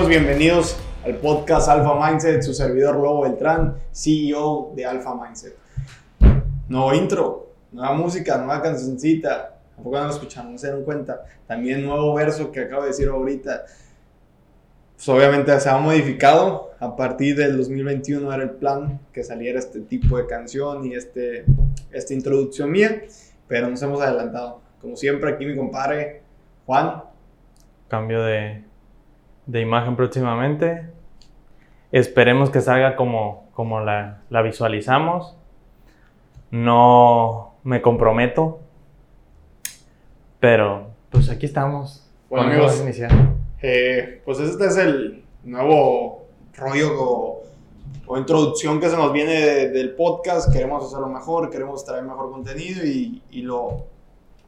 amigos? Bienvenidos al podcast Alpha Mindset, su servidor Lobo Beltrán, CEO de Alpha Mindset. Nuevo intro, nueva música, nueva cancioncita. Tampoco no lo escucharon, no se dan cuenta. También nuevo verso que acabo de decir ahorita. Pues obviamente se ha modificado. A partir del 2021 era el plan que saliera este tipo de canción y este, esta introducción mía. Pero nos hemos adelantado. Como siempre, aquí mi compadre Juan. Cambio de, de imagen próximamente. Esperemos que salga como, como la, la visualizamos. No me comprometo. Pero, pues aquí estamos. Bueno, amigos, iniciar. Eh, pues este es el nuevo rollo o, o introducción que se nos viene de- del podcast. Queremos hacerlo mejor, queremos traer mejor contenido y, y lo,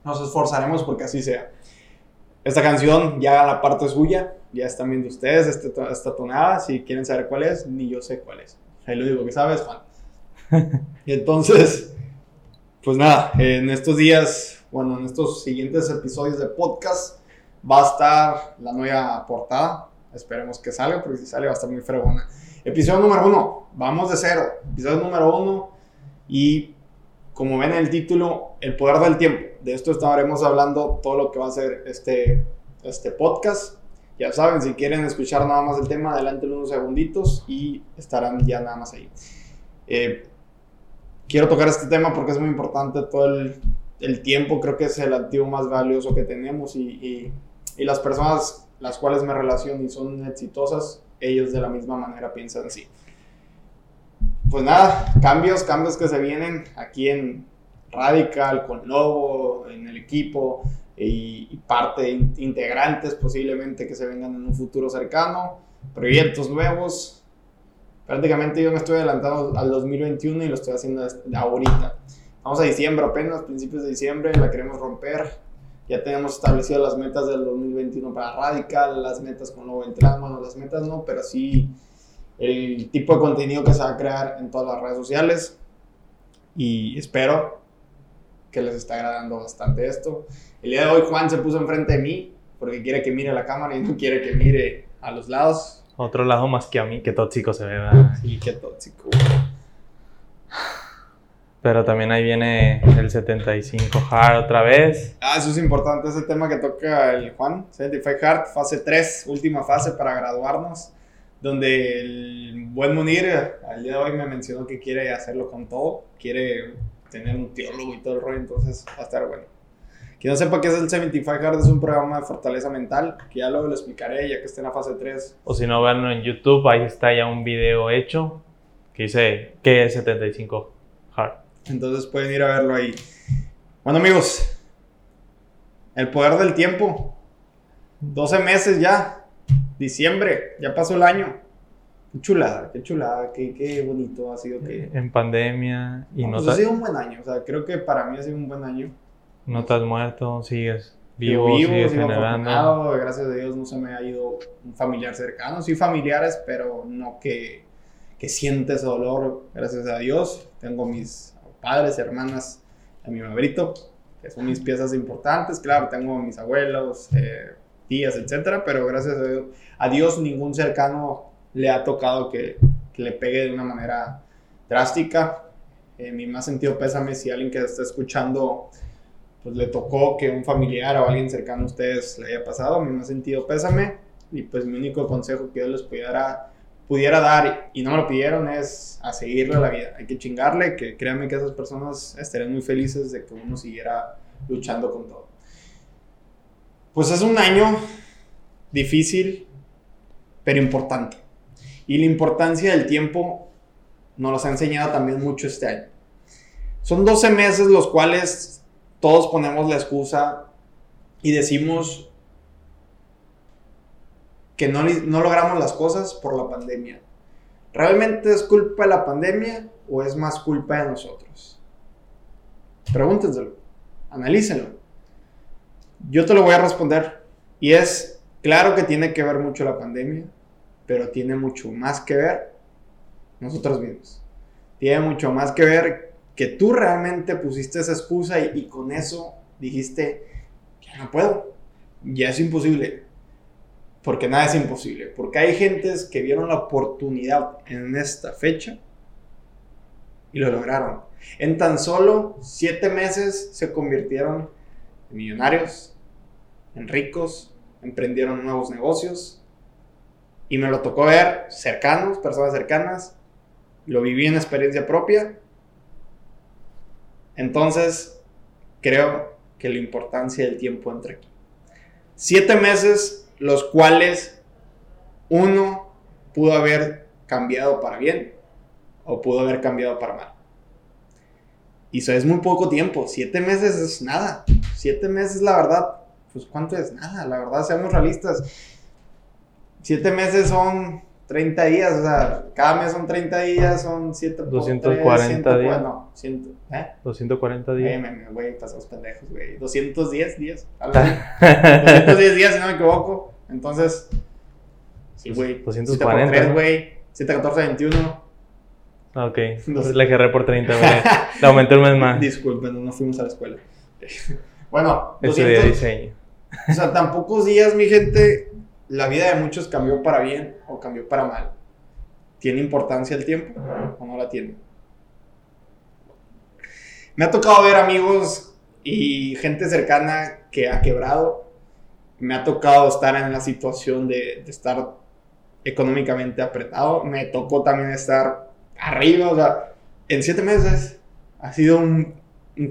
nos esforzaremos porque así sea. Esta canción ya la parte suya, ya están viendo ustedes to- esta tonada. Si quieren saber cuál es, ni yo sé cuál es. Ahí lo único que sabes, Juan. y entonces, pues nada, en estos días, bueno, en estos siguientes episodios de podcast va a estar la nueva portada. Esperemos que salga, porque si sale va a estar muy fregona. Episodio número uno, vamos de cero. Episodio número uno, y como ven en el título, el poder del tiempo. De esto estaremos hablando todo lo que va a ser este, este podcast. Ya saben, si quieren escuchar nada más el tema, adelante unos segunditos y estarán ya nada más ahí. Eh, quiero tocar este tema porque es muy importante todo el, tiempo, creo que es el activo más valioso que tenemos y, y- y las personas las cuales me relaciono y son exitosas, ellos de la misma manera piensan así. Pues nada, cambios, cambios que se vienen aquí en Radical, con Lobo, en el equipo y, parte, in- integrantes posiblemente que se vengan en un futuro cercano, proyectos nuevos. Prácticamente yo me estoy adelantando al 2021 y lo estoy haciendo ahorita. Vamos a diciembre apenas, principios de diciembre, la queremos romper. Ya tenemos establecidas las metas del 2021 para Radical, las metas con Lobo Beltrán, bueno, las metas no, pero sí el tipo de contenido que se va a crear en todas las redes sociales. Y espero que les está agradando bastante esto. El día de hoy Juan se puso enfrente de mí porque quiere que mire la cámara y no quiere que mire a los lados. Otro lado más que a mí, que tóxico se ve, ¿verdad? Y qué tóxico. Pero también ahí viene el 75 Hard otra vez. Ah, eso es importante, ese tema que toca el Juan, 75 Hard, fase 3, última fase para graduarnos, donde el buen Munir al día de hoy me mencionó que quiere hacerlo con todo, quiere tener un teólogo y todo el rollo, entonces va a estar bueno. Quien no sepa qué es el 75 Hard, es un programa de fortaleza mental, que ya luego lo explicaré ya que esté en la fase 3. O si no, veanlo en YouTube, ahí está ya un video hecho que dice que es 75 Hard. Entonces pueden ir a verlo ahí. Bueno amigos, el poder del tiempo. 12 meses ya. Diciembre, ya pasó el año. Qué chulada, qué chulada, qué, qué bonito ha sido que... En pandemia y No, pues ha sido un buen año, o sea, creo que para mí ha sido un buen año. no te has muerto, sigues Sigo vivo, sigues sigo generando. gracias a Dios no se me ha ido un familiar cercano, sí familiares, pero no que, que siente ese dolor, gracias a Dios. Tengo mis padres, hermanas, a mi mabrito, que son mis piezas importantes, claro, tengo mis abuelos, eh, tías, etcétera, pero gracias a Dios, a Dios ningún cercano le ha tocado que, le pegue de una manera drástica. En mi más sentido pésame si alguien que está escuchando pues le tocó que un familiar o alguien cercano a ustedes le haya pasado, mi más sentido pésame y pues mi único consejo que yo les pudiera, pudiera dar y no me lo pidieron es a seguirle la vida, hay que chingarle, que créanme que esas personas estarían muy felices de que uno siguiera luchando con todo. Pues es un año difícil, pero importante. Y la importancia del tiempo nos los ha enseñado también mucho este año. Son 12 meses los cuales todos ponemos la excusa y decimos que no, logramos las cosas por la pandemia. ¿Realmente es culpa de la pandemia o es más culpa de nosotros? Pregúntenselo, analícenlo. Yo te lo voy a responder. Y es, claro que tiene que ver mucho la pandemia, pero tiene mucho más que ver nosotros mismos. Tiene mucho más que ver que tú realmente pusiste esa excusa y, y con eso dijiste, ya no puedo, ya es imposible. Porque nada es imposible. Porque hay gentes que vieron la oportunidad en esta fecha y lo lograron. En tan solo siete meses se convirtieron en millonarios, en ricos, emprendieron nuevos negocios y me lo tocó ver cercanos, personas cercanas, lo viví en experiencia propia. Entonces, creo que la importancia del tiempo entre aquí. Siete meses, los cuales uno pudo haber cambiado para bien o pudo haber cambiado para mal. Y eso es muy poco tiempo. Siete meses es nada. Siete meses, la verdad, pues ¿cuánto es? Nada, la verdad, seamos realistas. Siete meses son 30 días, o sea, cada mes son 30 días, son 7 240 días. No, 100, ¿eh? 240 días. Güey, pasamos pendejos, güey. 210 días. 210 días, si no me equivoco. Entonces, sí, güey. 240. güey. 7, 14, 21. Ok, entonces le agarré por 30, güey. Le aumenté un mes más. Disculpen, no fuimos a la escuela. bueno, 200, diseño. O sea, tan pocos días, mi gente, la vida de muchos cambió para bien o cambió para mal. ¿Tiene importancia el tiempo o no la tiene? Me ha tocado ver amigos y gente cercana que ha quebrado. Me ha tocado estar en la situación de, estar económicamente apretado. Me tocó también estar arriba. O sea, en siete meses ha sido un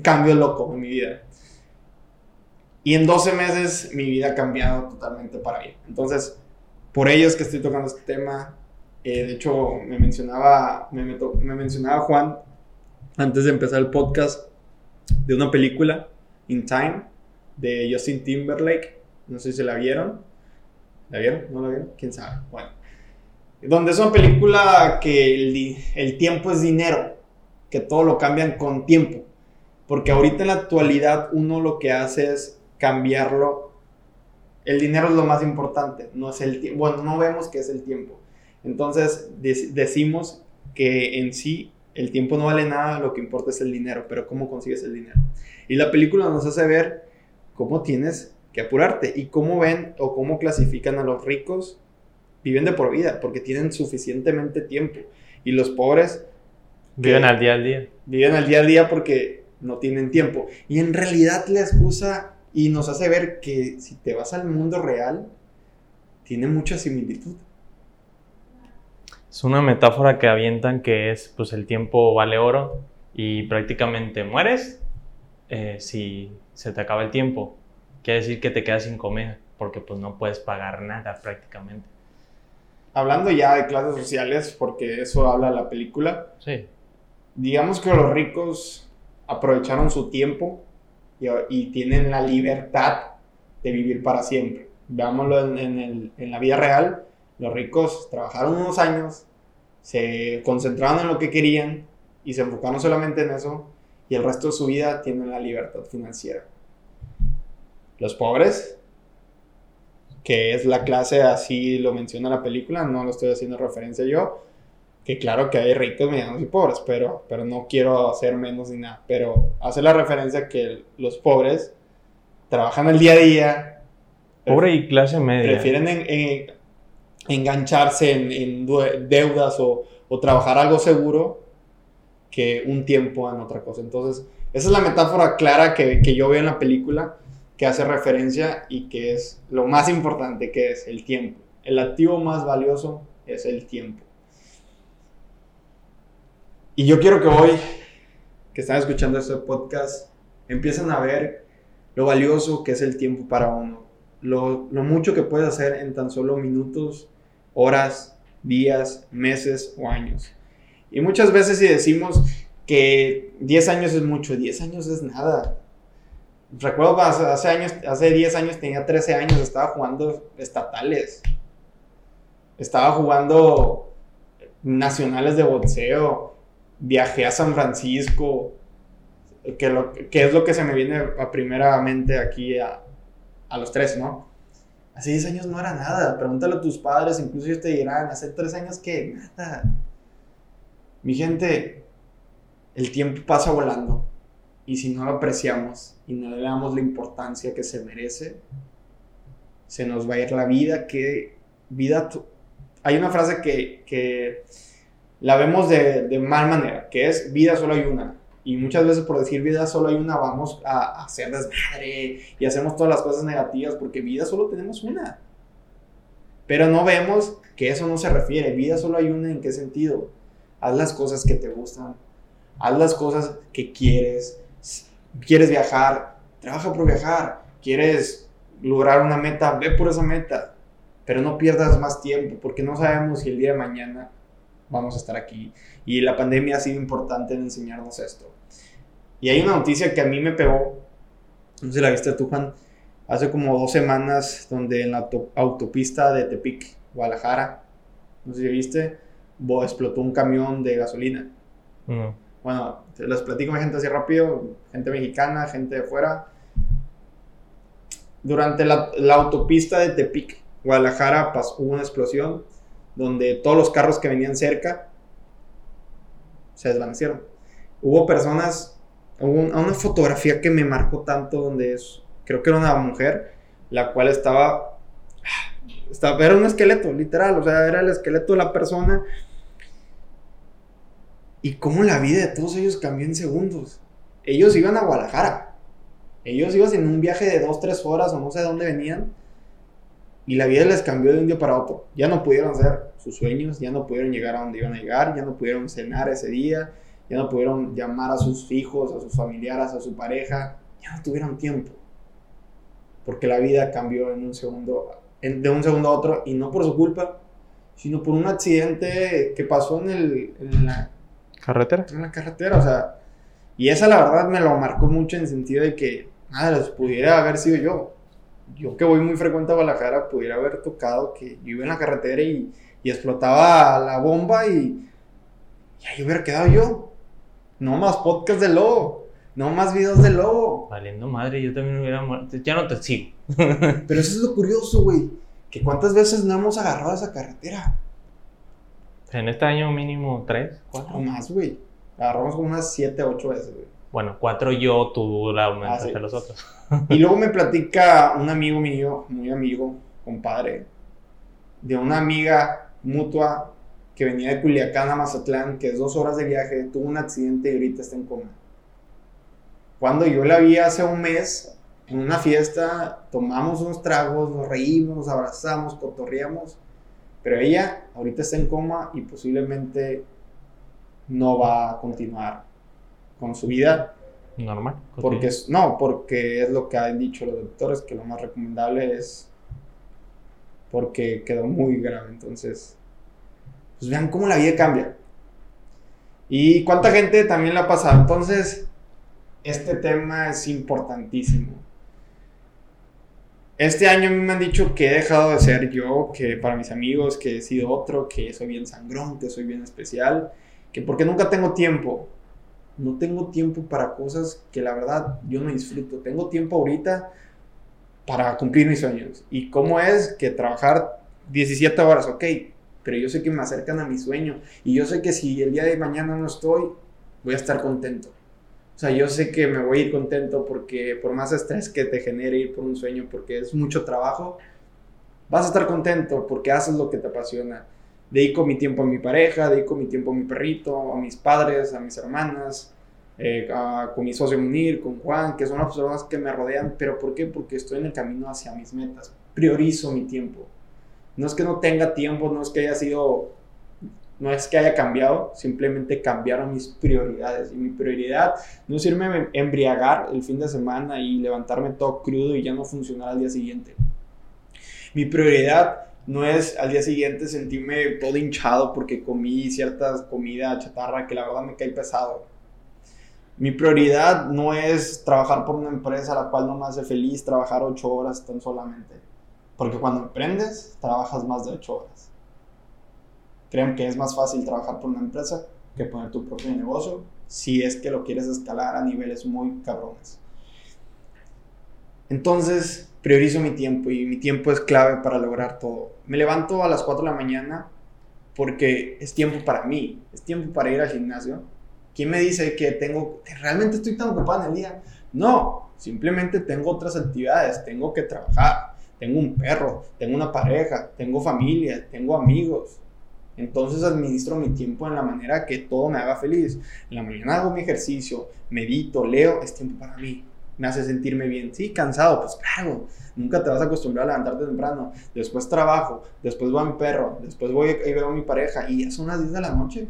cambio loco en mi vida. Y en 12 meses mi vida ha cambiado totalmente para bien. Entonces, por ello es que estoy tocando este tema. Eh, de hecho, me mencionaba, me, me, mencionaba Juan antes de empezar el podcast de una película, In Time, de Justin Timberlake. No sé si la vieron. ¿La vieron? ¿No la vieron? ¿Quién sabe? Bueno. Donde es una película que el, el tiempo es dinero, que todo lo cambian con tiempo. Porque ahorita en la actualidad uno lo que hace es cambiarlo. El dinero es lo más importante, no es el tiempo. Bueno, no vemos que es el tiempo. Entonces decimos que en sí el tiempo no vale nada, lo que importa es el dinero, pero cómo consigues el dinero. Y la película nos hace ver cómo tienes que apurarte y cómo ven o cómo clasifican a los ricos. Viven de por vida porque tienen suficientemente tiempo. Y los pobres... Viven al día al día. Viven al día al día porque no tienen tiempo. Y en realidad la excusa y nos hace ver que si te vas al mundo real, tiene mucha similitud. Es una metáfora que avientan que es, pues el tiempo vale oro y prácticamente mueres eh, si se te acaba el tiempo. Quiere decir que te quedas sin comer porque pues no puedes pagar nada prácticamente. Hablando ya de clases sociales, porque eso habla la película. Sí. Digamos que los ricos aprovecharon su tiempo y, tienen la libertad de vivir para siempre. Veámoslo en, la vida real, los ricos trabajaron unos años, se concentraron en lo que querían y se enfocaron solamente en eso y el resto de su vida tienen la libertad financiera. Los pobres, que es la clase así lo menciona la película, no lo estoy haciendo referencia yo, que claro que hay ricos, medianos y pobres, pero, pero no quiero hacer menos ni nada, pero hace la referencia que los pobres trabajan el día a día. Pobre y clase media. Prefieren engancharse en, deudas o, trabajar algo seguro que un tiempo en otra cosa. Entonces, esa es la metáfora clara que, que yo veo en la película, que hace referencia y que es lo más importante, que es el tiempo. El activo más valioso es el tiempo. Y yo quiero que hoy, que están escuchando este podcast, empiecen a ver lo valioso que es el tiempo para uno, lo, lo mucho que puedes hacer en tan solo minutos, horas, días, meses o años. Y muchas veces si decimos que 10 años es mucho, 10 años es nada. Recuerdo hace, años, hace 10 años tenía 13 años, estaba jugando estatales. Estaba jugando nacionales de boxeo viajé a San Francisco, que, lo, que es lo que se me viene a primeramente aquí a, a los tres, ¿no? Hace 10 años no era nada, pregúntale a tus padres, incluso ellos te dirán, hace 3 años que nada. Mi gente, el tiempo pasa volando y si no lo apreciamos y no le damos la importancia que se merece, se nos va a ir la vida, que vida... Hay una frase que, que la vemos de, de mal manera, que es vida solo hay una. Y muchas veces por decir vida solo hay una vamos a, a hacer desmadre y hacemos todas las cosas negativas porque vida solo tenemos una. Pero no vemos que eso no se refiere. Vida solo hay una en qué sentido. Haz las cosas que te gustan. Haz las cosas que quieres. Quieres viajar. Trabaja por viajar. Quieres lograr una meta. Ve por esa meta. Pero no pierdas más tiempo porque no sabemos si el día de mañana vamos a estar aquí. Y la pandemia ha sido importante en enseñarnos esto. Y hay una noticia que a mí me pegó. No sé si la viste tú, Juan hace como dos semanas, donde en la autopista de Tepic, Guadalajara, no sé si viste, explotó un camión de gasolina. Bueno, les platico a gente así rápido, gente mexicana, gente de fuera. Durante la, autopista de Tepic, Guadalajara, pasó, hubo una explosión donde todos los carros que venían cerca se desvanecieron. Hubo personas, hubo una fotografía que me marcó tanto donde es creo que era una mujer, la cual estaba, estaba, era un esqueleto, literal, o sea, era el esqueleto de la persona. Y cómo la vida de todos ellos cambió en segundos. Ellos iban a Guadalajara. Ellos iban en un viaje de dos, tres horas o no sé de dónde venían. Y la vida les cambió de un día para otro. Ya no pudieron hacer sus sueños, ya no pudieron llegar a donde iban a llegar, ya no pudieron cenar ese día, ya no pudieron llamar a sus hijos, a sus familiares, a su pareja, ya no tuvieron tiempo porque la vida cambió en un segundo, de un segundo a otro, y no por su culpa, sino por un accidente que pasó en, el, en la carretera. En la carretera, o sea, y esa la verdad me lo marcó mucho en el sentido de que, nada, les pudiera haber sido yo. Yo que voy muy frecuente a Guadalajara, pudiera haber tocado que yo iba en la carretera y, y explotaba la bomba y, y ahí hubiera quedado yo. No más podcast de lobo. No más videos de lobo. Valiendo madre, yo también hubiera muerto. Ya no te sigo. Pero eso es lo curioso, güey. Que cuántas veces no hemos agarrado esa carretera. En este año mínimo tres, cuatro. O más, güey. Agarramos como unas siete, ocho veces, güey. Bueno, cuatro yo, tú la aumentaste ah, los otros. y luego me platica un amigo mío, muy amigo, compadre, de una amiga mutua que venía de Culiacán a Mazatlán, que es dos horas de viaje, tuvo un accidente y ahorita está en coma. Cuando yo la vi hace un mes en una fiesta, tomamos unos tragos, nos reímos, nos abrazamos, cotorreamos, pero ella ahorita está en coma y posiblemente no va a continuar con su vida. Normal. Porque es, no, porque es lo que han dicho los doctores, que lo más recomendable es porque quedó muy grave. Entonces, pues vean cómo la vida cambia. Y cuánta gente también la ha pasado. Entonces, este tema es importantísimo. Este año a mí me han dicho que he dejado de ser yo, que para mis amigos que he sido otro, que soy bien sangrón, que soy bien especial, que porque nunca tengo tiempo. No tengo tiempo para cosas que la verdad yo no disfruto. Tengo tiempo ahorita para cumplir mis sueños. ¿Y cómo es que trabajar 17 horas? Ok, pero yo sé que me acercan a mi sueño. Y yo sé que si el día de mañana no estoy, voy a estar contento. O sea, yo sé que me voy a ir contento porque por más estrés que te genere ir por un sueño, porque es mucho trabajo, vas a estar contento porque haces lo que te apasiona. Dedico mi tiempo a mi pareja, dedico mi tiempo a mi perrito, a mis padres, a mis hermanas, eh, con mi socio Munir, con Juan, que son las personas que me rodean. ¿Pero por qué? Porque estoy en el camino hacia mis metas. Priorizo mi tiempo. No es que no tenga tiempo, no es que haya sido no es que haya cambiado, simplemente cambiaron mis prioridades. Y mi prioridad no es irme a embriagar el fin de semana y levantarme todo crudo y ya no funcionar al día siguiente. Mi prioridad no es al día siguiente sentirme todo hinchado porque comí cierta comida chatarra que la verdad me cae pesado. Mi prioridad no es trabajar por una empresa a la cual no me hace feliz trabajar ocho horas tan solamente. Porque cuando emprendes, trabajas más de ocho horas. Creen que es más fácil trabajar por una empresa que poner tu propio negocio si es que lo quieres escalar a niveles muy cabrones. Entonces, priorizo mi tiempo y mi tiempo es clave para lograr todo. Me levanto a las 4 de la mañana porque es tiempo para mí, es tiempo para ir al gimnasio. ¿Quién me dice que tengo, que realmente estoy tan ocupado en el día? No, simplemente tengo otras actividades, tengo que trabajar, tengo un perro, tengo una pareja, tengo familia, tengo amigos. Entonces administro mi tiempo en la manera que todo me haga feliz. En la mañana hago mi ejercicio, medito, leo, es tiempo para mí. Me hace sentirme bien. Sí, cansado, pues claro. Nunca te vas a acostumbrar a levantarte temprano. Después trabajo, después voy a mi perro, después voy y veo a mi pareja y ya son las 10 de la noche.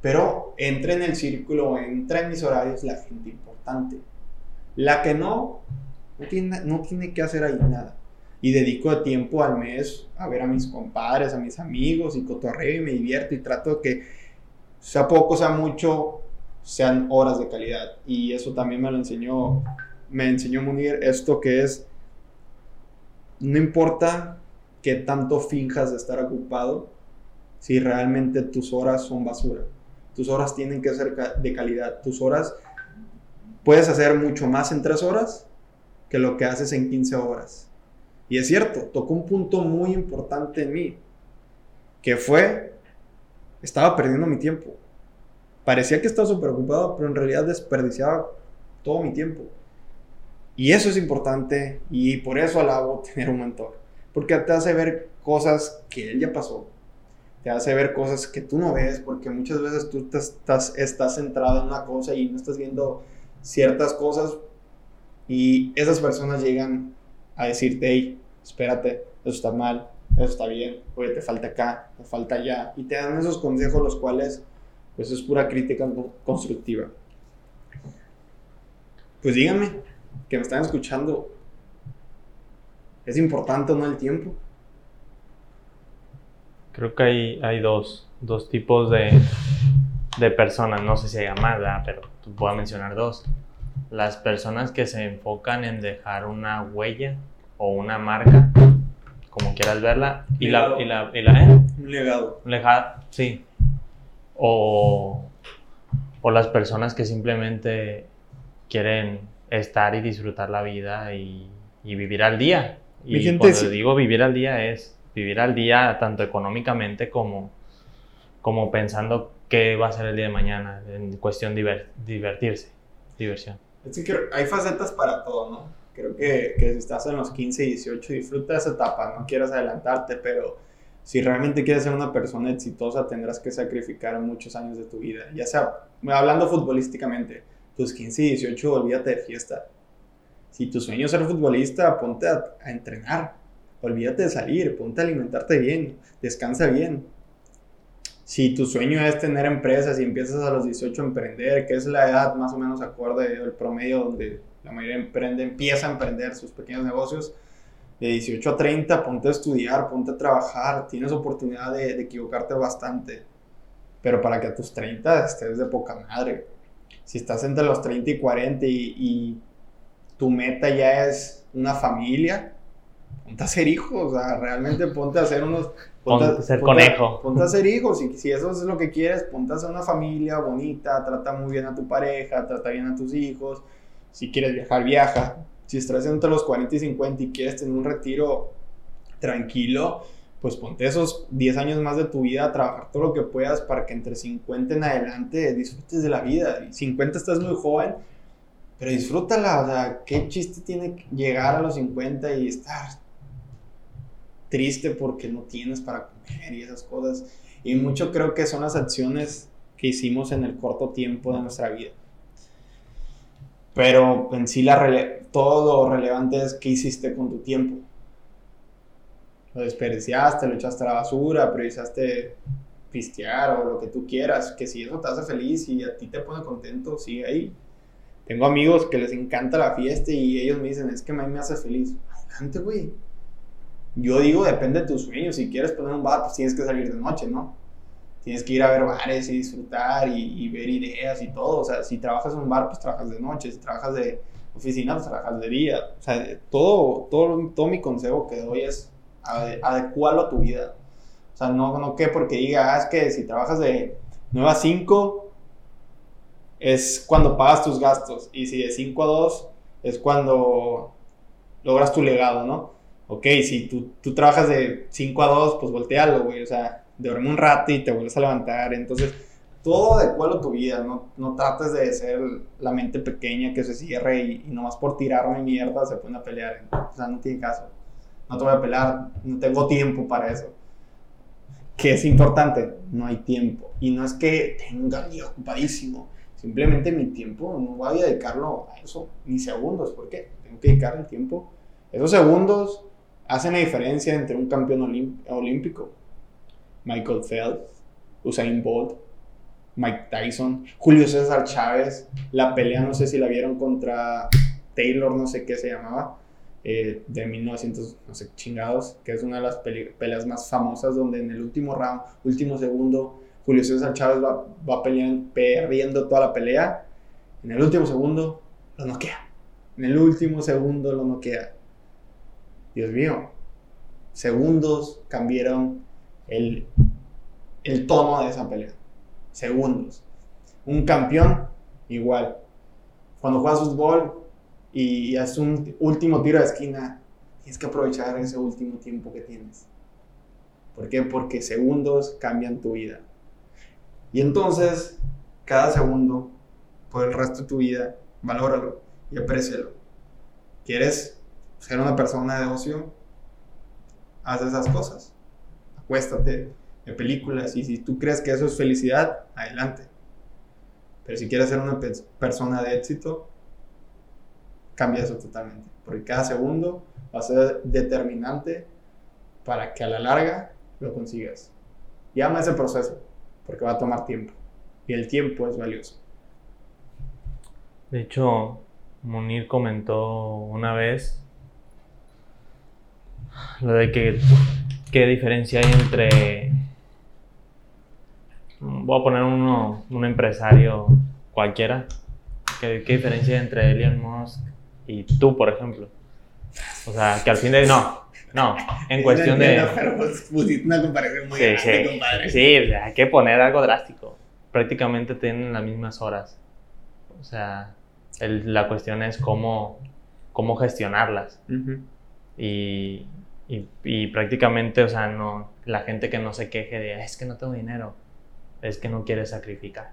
Pero entra en el círculo, entra en mis horarios la gente importante. La que no, no tiene, no tiene que hacer ahí nada. Y dedico tiempo al mes a ver a mis compadres, a mis amigos y cotorreo y me divierto y trato que sea poco, sea mucho, sean horas de calidad. Y eso también me lo enseñó, me enseñó Munir esto que es, no importa qué tanto finjas de estar ocupado, si realmente tus horas son basura. Tus horas tienen que ser de calidad. Tus horas puedes hacer mucho más en tres horas que lo que haces en 15 horas. Y es cierto, tocó un punto muy importante en mí, que fue, estaba perdiendo mi tiempo. Parecía que estaba súper ocupado, pero en realidad desperdiciaba todo mi tiempo. Y eso es importante y por eso alabo tener un mentor. Porque te hace ver cosas que él ya pasó, te hace ver cosas que tú no ves, porque muchas veces tú estás, estás centrado en una cosa y no estás viendo ciertas cosas y esas personas llegan a decirte, hey, espérate, eso está mal, eso está bien, oye, te falta acá, te falta allá, y te dan esos consejos los cuales, pues es pura crítica constructiva. Pues díganme, que me están escuchando, ¿es importante o no el tiempo? Creo que hay, hay dos, dos tipos de, de, personas, no sé si hay más, pero voy a mencionar dos. Las personas que se enfocan en dejar una huella o una marca, como quieras verla, y la, y la, y la ¿eh? Un legado. Un legado, sí. O, o las personas que simplemente quieren estar y disfrutar la vida y, y vivir al día. Y cuando digo vivir al día es vivir al día tanto económicamente como, como pensando qué va a ser el día de mañana, en cuestión de divertirse, diversión. Es que hay facetas para todo, ¿no? Creo que, que si estás en los 15 y 18, disfruta esa etapa, no quieras adelantarte, pero si realmente quieres ser una persona exitosa, tendrás que sacrificar muchos años de tu vida. Ya sea, hablando futbolísticamente, tus 15 y 18, olvídate de fiesta. Si tu sueño es ser futbolista, ponte a entrenar olvídate de salir, ponte a alimentarte bien, descansa bien. Si tu sueño es tener empresas y empiezas a los 18 a emprender, que es la edad más o menos acorde al promedio donde la mayoría emprende, empieza a emprender sus pequeños negocios, de 18 a 30, ponte a estudiar, ponte a trabajar, tienes oportunidad de, equivocarte bastante, pero para que a tus 30 estés de poca madre. Si estás entre los 30 y 40 y, y tu meta ya es una familia, ponte a ser hijos, o sea, realmente ponte a hacer unos... Ponte, a ser conejo. Ponte a ser hijos, y si eso es lo que quieres, ponte a ser una familia bonita, trata muy bien a tu pareja, trata bien a tus hijos, si quieres viajar, viaja. Si estás entre los 40 y 50 y quieres tener un retiro tranquilo, pues ponte esos 10 años más de tu vida a trabajar todo lo que puedas para que entre 50 en adelante disfrutes de la vida. Y 50 estás muy joven, pero disfrútala, o sea, qué chiste tiene llegar a los 50 y estar triste porque no tienes para comer y esas cosas. Y mucho creo que son las acciones que hicimos en el corto tiempo de nuestra vida. Pero en sí la todo lo relevante es qué hiciste con tu tiempo. Lo desperdiciaste, lo echaste a la basura, priorizaste pistear o lo que tú quieras. Que si eso te hace feliz y a ti te pone contento, sigue ahí. Tengo amigos que les encanta la fiesta y ellos me dicen, es que a mí me hace feliz. Adelante, güey yo digo, depende de tus sueños. Si quieres poner un bar, pues tienes que salir de noche, ¿no? Tienes que ir a ver bares y disfrutar y, ver ideas y todo. O sea, si trabajas en un bar, pues trabajas de noche. Si trabajas de oficina, pues de día. O sea, todo, todo, todo mi consejo que doy es adecuarlo a tu vida. O sea, no, no que porque diga, ah, que si trabajas de 9 a 5 es cuando pagas tus gastos. Y si de 5 a 2 es cuando logras tu legado, ¿no? ok, si tú, tú trabajas de 5 a 2, pues voltealo, güey, o sea, duerme un rato y te vuelves a levantar, entonces todo adecuado a tu vida, no, no trates de ser la mente pequeña que se cierre y, y nomás por tirarme mierda se pone a pelear, o sea, no tiene caso. no te voy a pelear, no tengo tiempo para eso. ¿Qué es importante? No hay tiempo. Y no es que tenga día ocupadísimo. Simplemente mi tiempo no voy a dedicarlo a eso, ni segundos. ¿Por qué? Tengo que dedicar el tiempo. Esos segundos hacen la diferencia entre un campeón olímpico. Michael Phelps, Usain Bolt, Mike Tyson, Julio César Chávez, la pelea, no sé si la vieron contra Taylor, no sé qué se llamaba, eh, de 1900, no sé, chingados, que es una de las peleas más famosas donde en el último round, último segundo, Julio César Chávez va, va peleando, perdiendo toda la pelea, en el último segundo lo noquea, en el último segundo lo noquea. Dios mío, segundos cambiaron el, el tono de esa pelea segundos. Un campeón, igual. Cuando juegas fútbol y haces un último tiro de esquina, tienes que aprovechar ese último tiempo que tienes. ¿Por qué? Porque segundos cambian tu vida. Y entonces, cada segundo, por el resto de tu vida, valóralo y aprécialo. ¿Quieres ser una persona de ocio? Haz esas cosas. Acuéstate, de películas y si tú crees que eso es felicidad, adelante. Pero si quieres ser una persona de éxito, cambia eso totalmente. Porque cada segundo va a ser determinante para que a la larga lo consigas. Y ama ese proceso, porque va a tomar tiempo. Y el tiempo es valioso. De hecho, Munir comentó una vez lo de que qué diferencia hay entre voy a poner uno, un empresario cualquiera. ¿Qué, ¿Qué, diferencia hay entre Elon Musk y tú, por ejemplo? O sea, que al fin de... No, no, en cuestión de... Pues, una comparación muy sí, grande, compadre. Sí, hay que poner algo drástico. Prácticamente tienen las mismas horas. O sea, la cuestión es cómo, cómo gestionarlas. y, y, y, prácticamente, o sea, no, la gente que no se queje de, es que no tengo dinero es que no quieres sacrificar.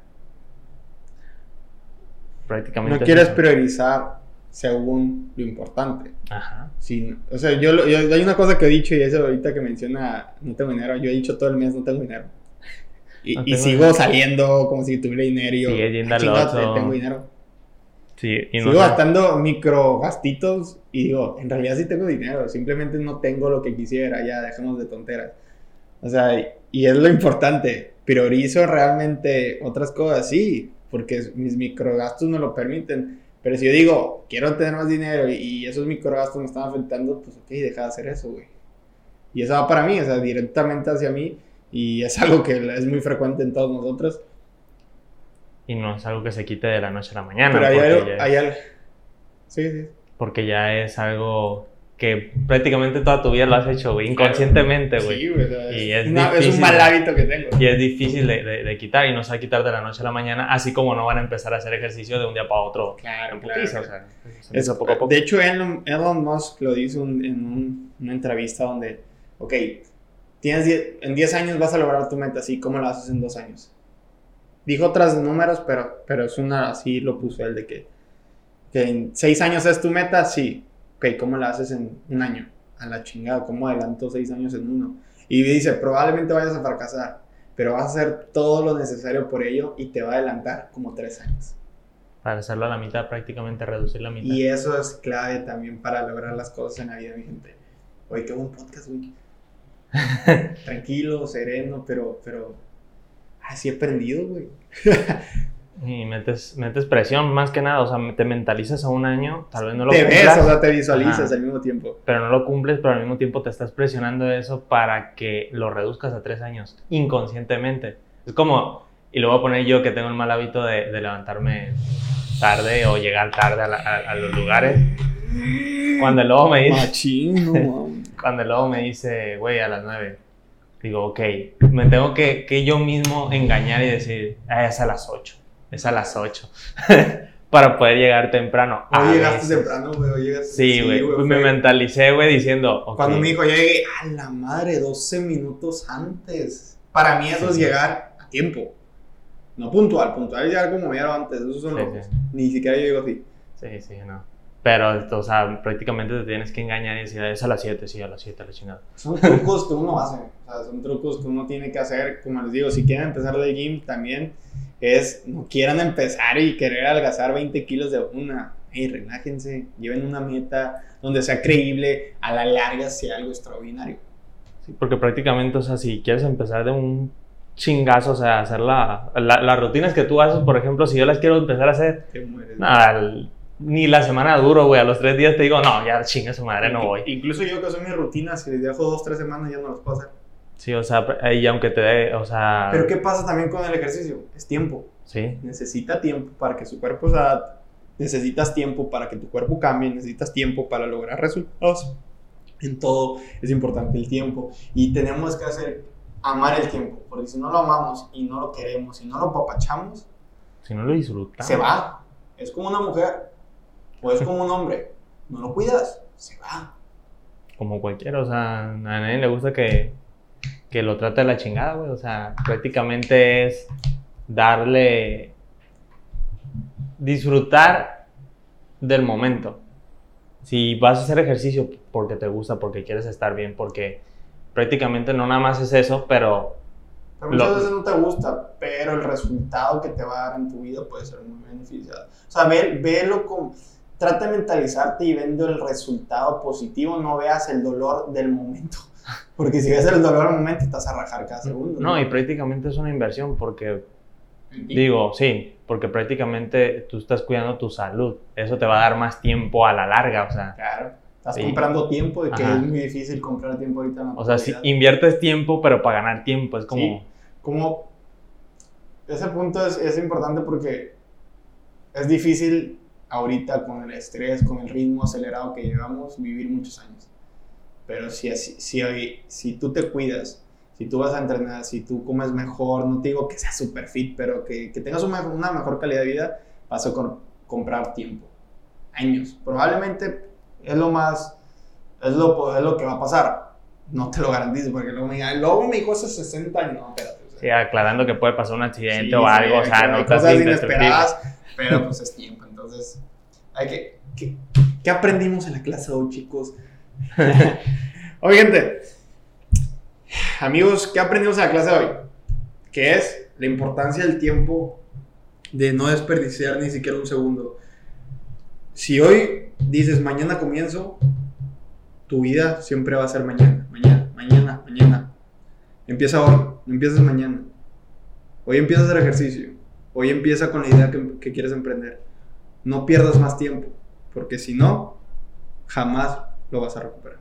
Prácticamente. No quieres priorizar según lo importante. Ajá. o sea, yo, hay una cosa que he dicho y es ahorita que menciona no tengo dinero. Yo he dicho todo el mes no tengo dinero. Y, sigo saliendo como si tuviera dinero. Y Sigue yendo al otro. tengo dinero. Sí, y no sigo gastando micro gastitos y digo, en realidad sí tengo dinero, simplemente no tengo lo que quisiera, ya dejemos de tonteras. O sea, y es lo importante priorizo realmente otras cosas, sí, porque mis microgastos me lo permiten. Pero si yo digo, quiero tener más dinero y, esos microgastos me están afectando, pues ok, deja de hacer eso, güey. Y eso va para mí, o sea, directamente hacia mí. Y es algo que es muy frecuente en todos nosotros. Y no es algo que se quite de la noche a la mañana. Pero hay algo, hay algo. Sí, sí. Porque ya es algo que prácticamente toda tu vida lo has hecho, inconscientemente, güey. Sí. Y es, es, un mal hábito que tengo. Y es difícil de, de, quitar y no se va a quitar de la noche a la mañana, así como no van a empezar a hacer ejercicio de un día para otro. Claro, claro. o sea, eso poco a poco. De hecho, Elon, Elon Musk lo dijo en una entrevista donde, ok, tienes en 10 años vas a lograr tu meta, así como lo haces en 2 años. Dijo otros números, pero, pero es una, así lo puso él, de que, que en 6 años es tu meta, sí ok, ¿cómo la haces en un año? A la chingada, ¿cómo adelanto seis años en uno? Y dice, probablemente vayas a fracasar, pero vas a hacer todo lo necesario por ello y te va a adelantar como tres años. Para hacerlo a la mitad, prácticamente reducir la mitad. Y eso es clave también para lograr las cosas en la vida, mi gente. Oye, qué buen podcast, güey. Tranquilo, sereno, pero, pero así he aprendido, güey. Y metes, metes presión más que nada, o sea, te mentalizas a un año, tal vez no lo te Ves, o sea, te visualizas al mismo tiempo. Pero no lo cumples, pero al mismo tiempo te estás presionando eso para que lo reduzcas a tres años, inconscientemente. Es como, y lo voy a poner yo que tengo el mal hábito de, de levantarme tarde o llegar tarde a, a, los lugares. Cuando el lobo me dice... cuando el lobo me dice, güey, a las nueve. Digo, ok, me tengo que, que yo mismo engañar y decir, ah, es a las ocho es a las 8. para poder llegar temprano. Hoy llegaste temprano, güey. Hoy llegaste. Sí, güey. pues me mentalicé, güey, diciendo. Cuando me dijo, llegué a la madre 12 minutos antes. Para mí eso es llegar a tiempo. No puntual. Puntual es llegar como media hora antes. Eso son locos. Ni siquiera yo llego así. Sí, sí, no. Pero, o sea, prácticamente te tienes que engañar y decir, es a las 7, sí, a las 7, a la chingada. Son trucos que uno hace, o sea, son trucos que uno tiene que hacer. Como les digo, si quieren empezar el gym, también es, no quieran empezar y querer adelgazar 20 kilos de una. Hey, relájense, lleven una meta donde sea creíble, a la larga sea algo extraordinario. Sí, porque prácticamente, o sea, si quieres empezar de un chingazo, o sea, hacer la, la- las rutinas que tú haces, por ejemplo, si yo las quiero empezar a hacer, Te mueres. nada, ni la semana duro, güey, a los tres días te digo, no, ya chinga su madre, no voy. Incluso yo que soy mi rutina, si les dejo dos, tres semanas ya no los puedo hacer. Sí, o sea, y aunque te dé, o sea, Pero ¿qué pasa también con el ejercicio? Es tiempo. sí, Necesita tiempo para que su cuerpo se adapte. Necesitas tiempo para que tu cuerpo cambie. Necesitas tiempo para lograr resultados. En todo es importante el tiempo. Y tenemos que hacer amar el tiempo. Porque si no lo amamos y no lo queremos y no lo papachamos, si no lo disfrutas. se va. Es como una mujer o es como un hombre. No lo cuidas, se va. Como cualquiera, o sea, a nadie le gusta que, que lo trate de la chingada, güey. O sea, prácticamente es darle. disfrutar del momento. Si vas a hacer ejercicio porque te gusta, porque quieres estar bien, porque prácticamente no nada más es eso, pero muchas Lo- veces no te gusta, pero el resultado que te va a dar en tu vida puede ser muy beneficiado. O sea, ve, velo con... Trata de mentalizarte y viendo el resultado positivo, no veas el dolor del momento. Porque si ves el dolor del momento, vas a rajar cada segundo. no, y prácticamente es una inversión porque Digo, sí, porque prácticamente tú estás cuidando tu salud. Eso te va a dar más tiempo a la larga, o sea. Claro, estás Sí. comprando tiempo, de que Ajá. es muy difícil comprar tiempo ahorita en la O sea, si inviertes tiempo, pero para ganar tiempo, es como... Sí. Como ese punto es, es importante porque es difícil ahorita con el estrés, con el ritmo acelerado que llevamos, vivir muchos años. Pero si, si, hoy- si tú te cuidas, si tú vas a entrenar, si tú comes mejor, no te digo que seas super fit, pero que, que tengas una, una mejor calidad de vida, vas a com- comprar tiempo. Años. Probablemente es lo más, es lo, es lo que va a pasar. No te lo garantizo, porque luego me luego mi hijo hace 60 años. No, espérate. o sea, Sí, aclarando que puede pasar un accidente Sí, o algo, o sea, no cosas inesperadas, pero pues es tiempo. Entonces, hay que. ¿Qué, qué aprendimos en la clase hoy, chicos? Oye, gente, amigos, ¿qué aprendimos en la clase de hoy? Que es la importancia del tiempo de no desperdiciar ni siquiera un segundo. Si hoy dices mañana comienzo, tu vida siempre va a ser mañana, mañana, mañana, mañana. Empieza hoy, no empieces mañana. Hoy empieza a hacer ejercicio. Hoy empieza con la idea que, que quieres emprender. No pierdas más tiempo, porque si no, jamás lo vas a recuperar.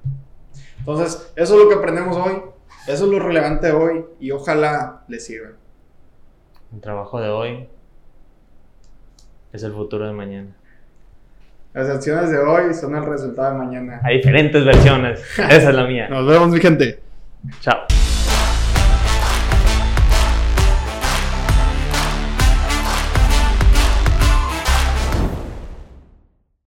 Entonces, eso es lo que aprendemos hoy. Eso es lo relevante de hoy y ojalá les sirva. El trabajo de hoy es el futuro de mañana. Las acciones de hoy son el resultado de mañana. Hay diferentes versiones. Esa es la mía. Nos vemos, mi gente. Chao.